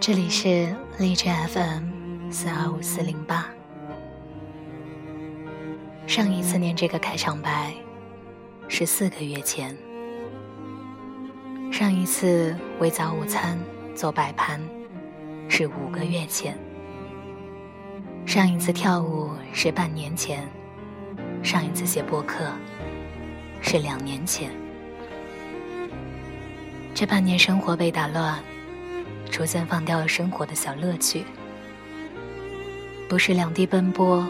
这里是荔枝 FM 四二五四零八。上一次念这个开场白是四个月前，上一次为早午餐做摆盘是五个月前，上一次跳舞是半年前，上一次写播客是两年前。这半年生活被打乱。逐渐放掉了生活的小乐趣，不是两地奔波，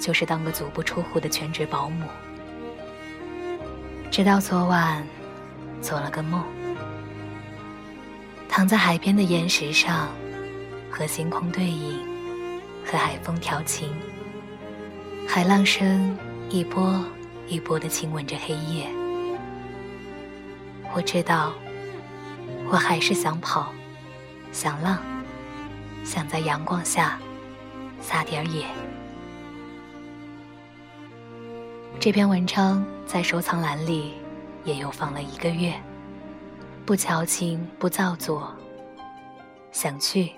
就是当个足不出户的全职保姆。直到昨晚，做了个梦，躺在海边的岩石上，和星空对影，和海风调情，海浪声一波一波的亲吻着黑夜。我知道，我还是想跑。想浪，想在阳光下撒点野。这篇文章在收藏栏里也又放了一个月，不矫情，不造作。想去，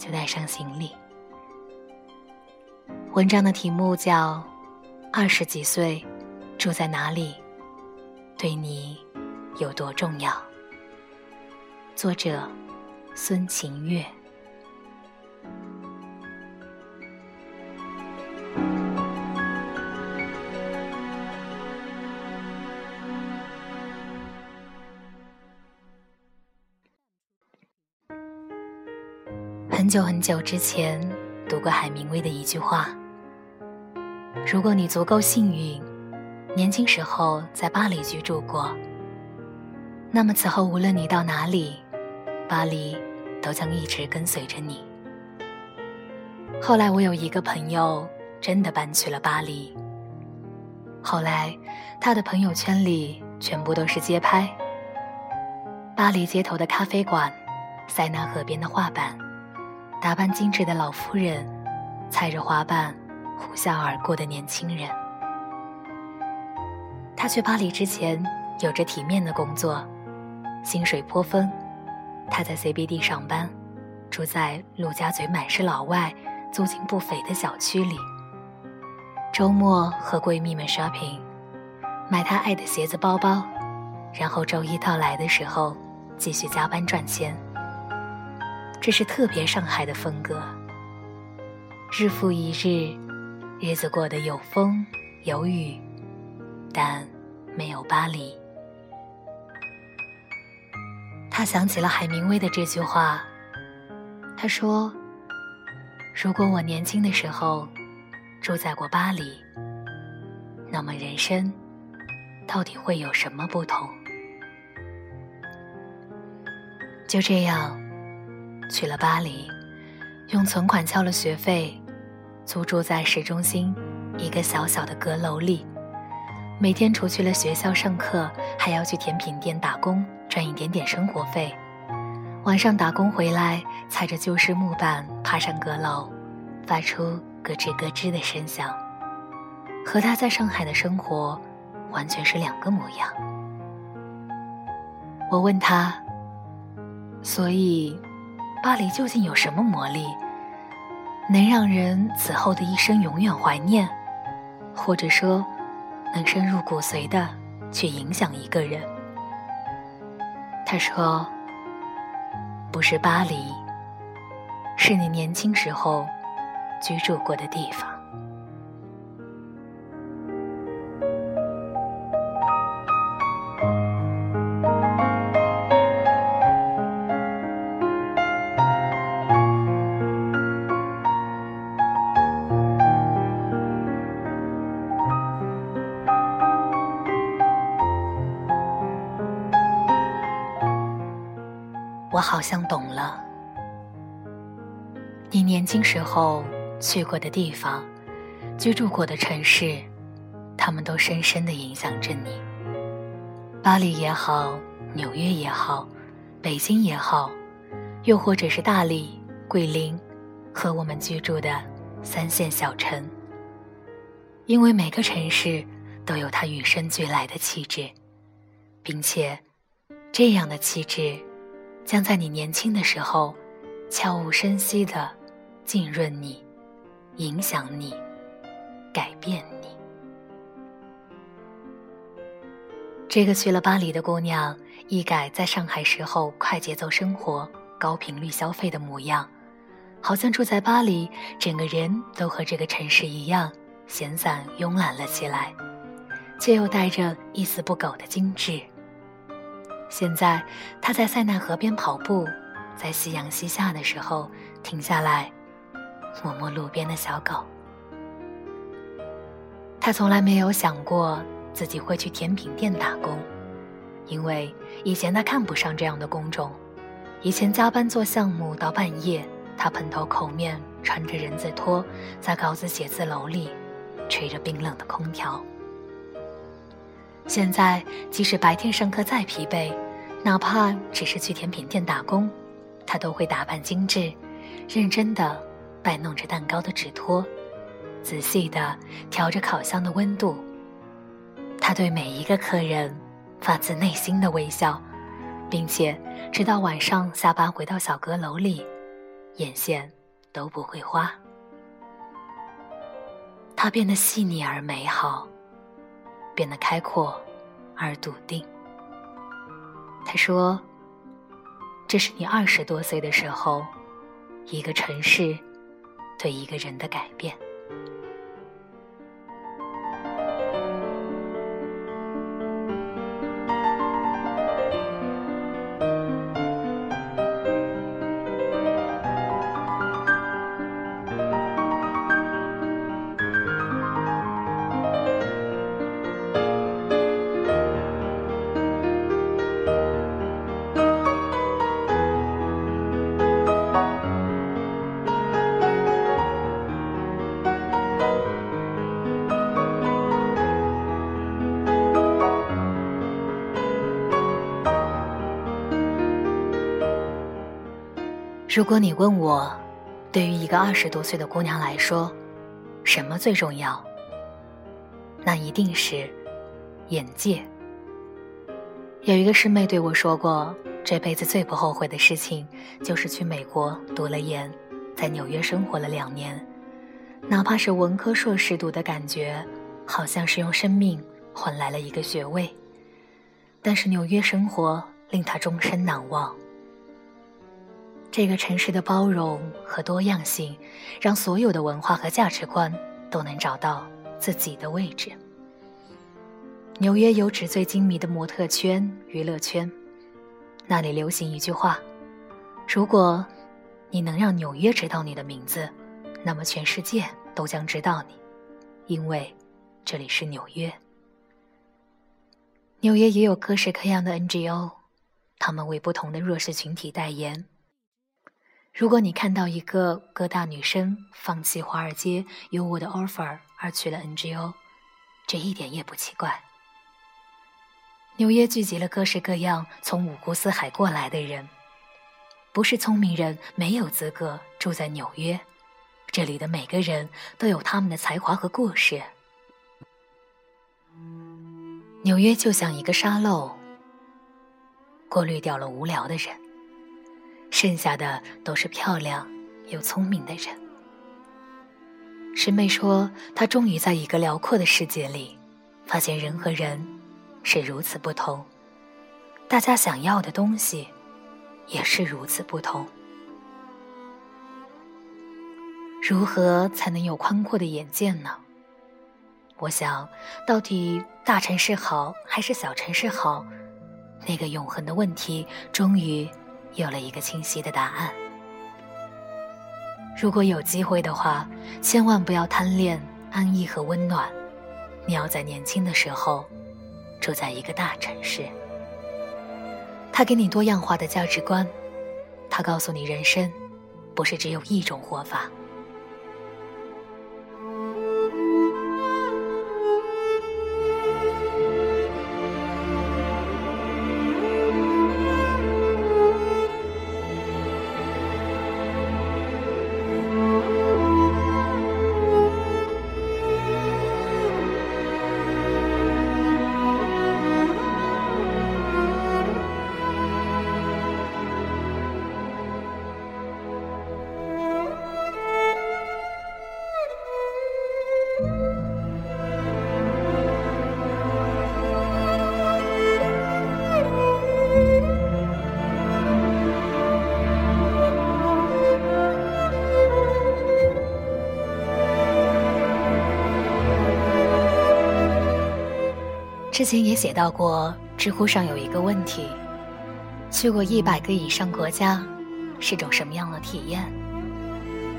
就带上行李。文章的题目叫《二十几岁住在哪里，对你有多重要》。作者。孙晴月。很久很久之前读过海明威的一句话：“如果你足够幸运，年轻时候在巴黎居住过，那么此后无论你到哪里。”巴黎都将一直跟随着你。后来我有一个朋友真的搬去了巴黎。后来他的朋友圈里全部都是街拍：巴黎街头的咖啡馆，塞纳河边的画板，打扮精致的老妇人，踩着滑板呼啸而过的年轻人。他去巴黎之前有着体面的工作，薪水颇丰。他在 CBD 上班，住在陆家嘴满是老外、租金不菲的小区里。周末和闺蜜们 shopping，买她爱的鞋子、包包，然后周一到来的时候继续加班赚钱。这是特别上海的风格。日复一日，日子过得有风有雨，但没有巴黎。他想起了海明威的这句话。他说：“如果我年轻的时候住在过巴黎，那么人生到底会有什么不同？”就这样，去了巴黎，用存款交了学费，租住在市中心一个小小的阁楼里。每天除去了学校上课，还要去甜品店打工赚一点点生活费。晚上打工回来，踩着旧式木板爬上阁楼，发出咯吱咯吱的声响，和他在上海的生活完全是两个模样。我问他：“所以，巴黎究竟有什么魔力，能让人此后的一生永远怀念，或者说？”能深入骨髓的去影响一个人。他说：“不是巴黎，是你年轻时候居住过的地方。”你年轻时候去过的地方，居住过的城市，他们都深深的影响着你。巴黎也好，纽约也好，北京也好，又或者是大理、桂林和我们居住的三线小城。因为每个城市都有它与生俱来的气质，并且这样的气质将在你年轻的时候悄无声息的浸润你、影响你、改变你。这个去了巴黎的姑娘一改在上海时候快节奏生活、高频率消费的模样，好像住在巴黎，整个人都和这个城市一样。闲散慵懒了起来，却又带着一丝不苟的精致。现在，他在塞纳河边跑步，在夕阳西下的时候停下来，摸摸路边的小狗。他从来没有想过自己会去甜品店打工，因为以前他看不上这样的工种。以前加班做项目到半夜，他蓬头垢面，穿着人字拖，在稿子写字楼里。吹着冰冷的空调。现在，即使白天上课再疲惫，哪怕只是去甜品店打工，他都会打扮精致，认真的摆弄着蛋糕的纸托，仔细的调着烤箱的温度。他对每一个客人发自内心的微笑，并且直到晚上下班回到小阁楼里，眼线都不会花。他变得细腻而美好，变得开阔而笃定。他说：“这是你二十多岁的时候，一个城市对一个人的改变。”如果你问我，对于一个二十多岁的姑娘来说，什么最重要？那一定是眼界。有一个师妹对我说过，这辈子最不后悔的事情，就是去美国读了研，在纽约生活了两年，哪怕是文科硕士读的感觉，好像是用生命换来了一个学位，但是纽约生活令她终身难忘。这个城市的包容和多样性，让所有的文化和价值观都能找到自己的位置。纽约有纸醉金迷的模特圈、娱乐圈，那里流行一句话：如果你能让纽约知道你的名字，那么全世界都将知道你，因为这里是纽约。纽约也有各式各样的 NGO，他们为不同的弱势群体代言。如果你看到一个各大女生放弃华尔街优渥的 offer 而去了 NGO，这一点也不奇怪。纽约聚集了各式各样从五湖四海过来的人，不是聪明人没有资格住在纽约，这里的每个人都有他们的才华和故事。纽约就像一个沙漏，过滤掉了无聊的人。剩下的都是漂亮又聪明的人。师妹说，她终于在一个辽阔的世界里，发现人和人是如此不同，大家想要的东西也是如此不同。如何才能有宽阔的眼界呢？我想，到底大城市好还是小城市好？那个永恒的问题，终于。有了一个清晰的答案。如果有机会的话，千万不要贪恋安逸和温暖。你要在年轻的时候，住在一个大城市。他给你多样化的价值观，他告诉你人生，不是只有一种活法。之前也写到过，知乎上有一个问题：去过一百个以上国家，是种什么样的体验？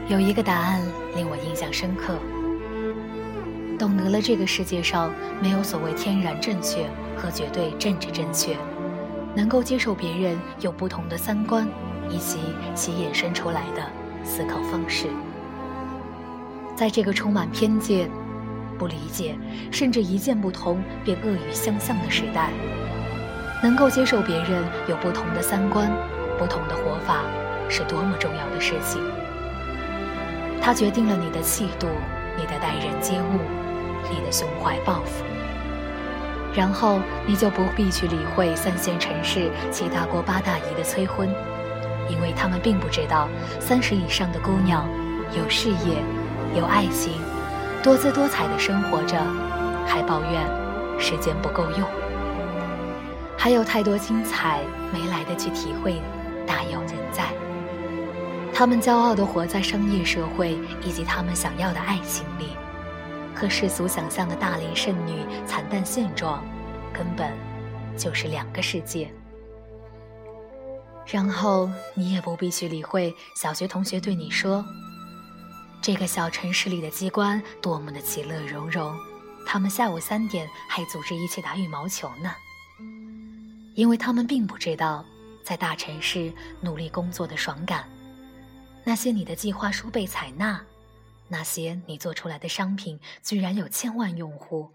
有一个答案令我印象深刻。懂得了这个世界上没有所谓天然正确和绝对政治正确，能够接受别人有不同的三观，以及其衍生出来的思考方式。在这个充满偏见、不理解，甚至一见不同便恶语相向的时代，能够接受别人有不同的三观、不同的活法，是多么重要的事情。它决定了你的气度，你的待人接物，你的胸怀抱负。然后你就不必去理会三线城市七大姑八大姨的催婚，因为他们并不知道三十以上的姑娘有事业。有爱情，多姿多彩的生活着，还抱怨时间不够用，还有太多精彩没来得及体会，大有人在。他们骄傲地活在商业社会以及他们想要的爱情里，和世俗想象的大龄剩女惨淡现状，根本就是两个世界。然后你也不必去理会小学同学对你说。这个小城市里的机关多么的其乐融融，他们下午三点还组织一起打羽毛球呢。因为他们并不知道，在大城市努力工作的爽感，那些你的计划书被采纳，那些你做出来的商品居然有千万用户，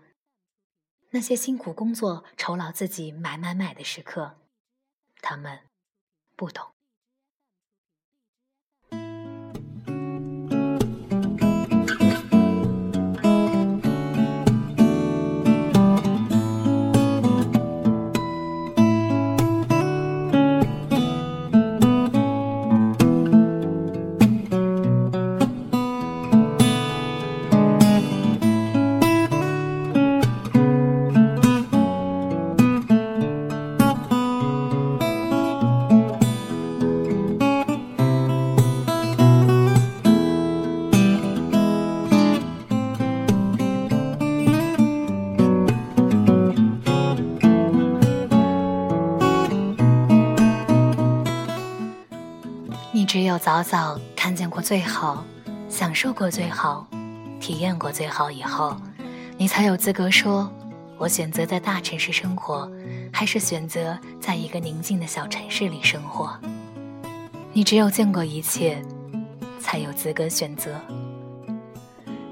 那些辛苦工作酬劳自己买买买的时刻，他们不懂。早早看见过最好，享受过最好，体验过最好以后，你才有资格说：我选择在大城市生活，还是选择在一个宁静的小城市里生活。你只有见过一切，才有资格选择。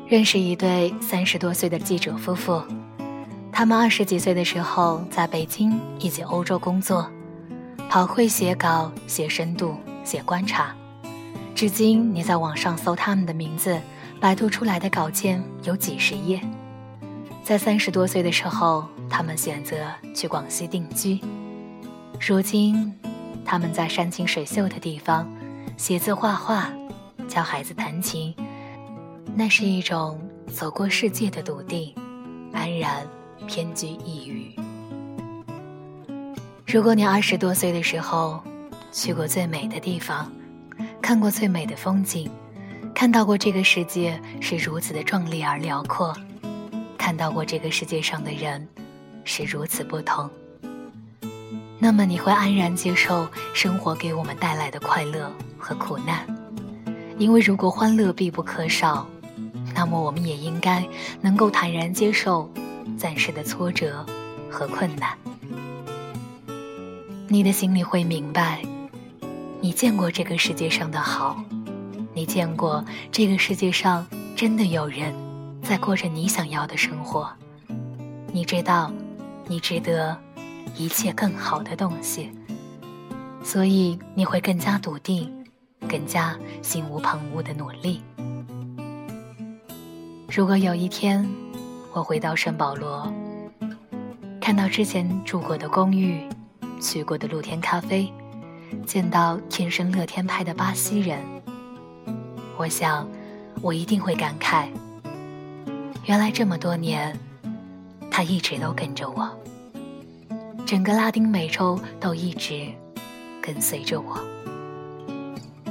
认识一对三十多岁的记者夫妇，他们二十几岁的时候在北京以及欧洲工作，跑会写稿、写深度。写观察，至今你在网上搜他们的名字，百度出来的稿件有几十页。在三十多岁的时候，他们选择去广西定居。如今，他们在山清水秀的地方写字画画，教孩子弹琴。那是一种走过世界的笃定、安然，偏居一隅。如果你二十多岁的时候，去过最美的地方，看过最美的风景，看到过这个世界是如此的壮丽而辽阔，看到过这个世界上的人是如此不同。那么你会安然接受生活给我们带来的快乐和苦难，因为如果欢乐必不可少，那么我们也应该能够坦然接受暂时的挫折和困难。你的心里会明白。你见过这个世界上的好，你见过这个世界上真的有人在过着你想要的生活，你知道，你值得一切更好的东西，所以你会更加笃定，更加心无旁骛的努力。如果有一天我回到圣保罗，看到之前住过的公寓，去过的露天咖啡。见到天生乐天派的巴西人，我想，我一定会感慨：原来这么多年，他一直都跟着我，整个拉丁美洲都一直跟随着我。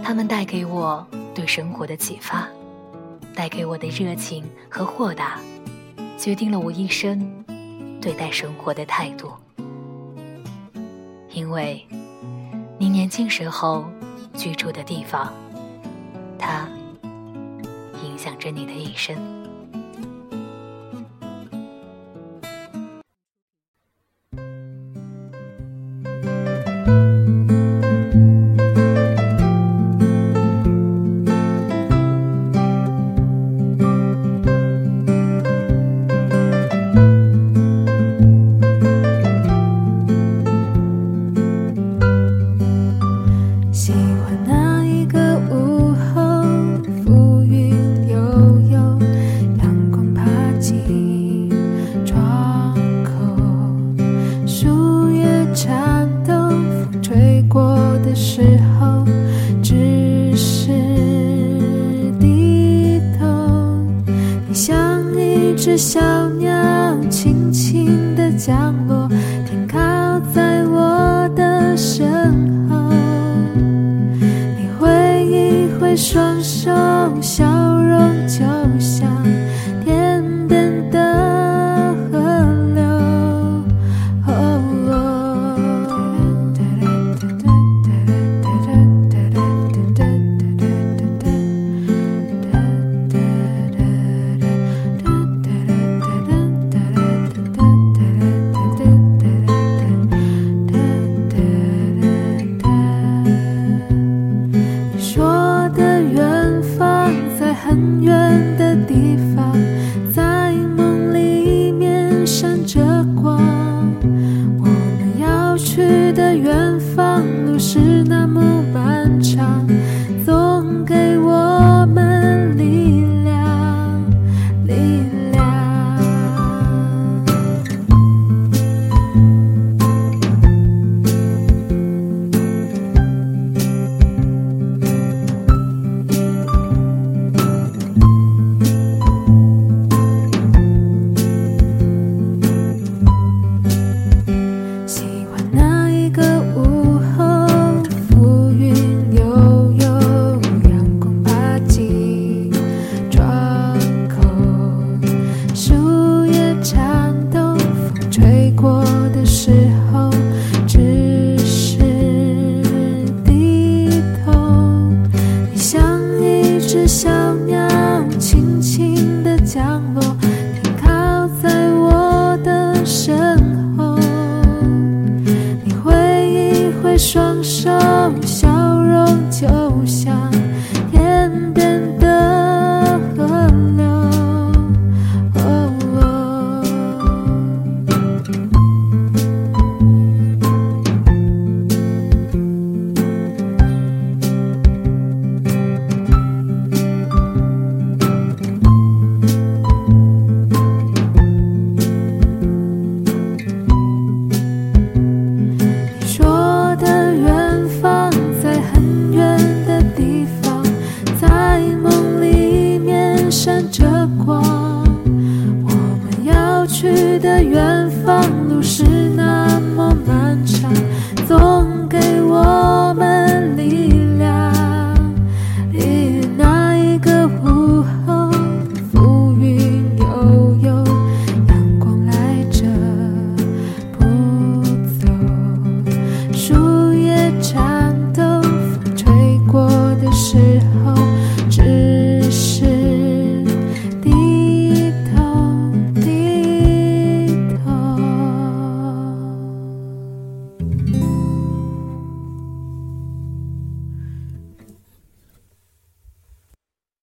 他们带给我对生活的启发，带给我的热情和豁达，决定了我一生对待生活的态度，因为年轻时候居住的地方，它影响着你的一生。远远的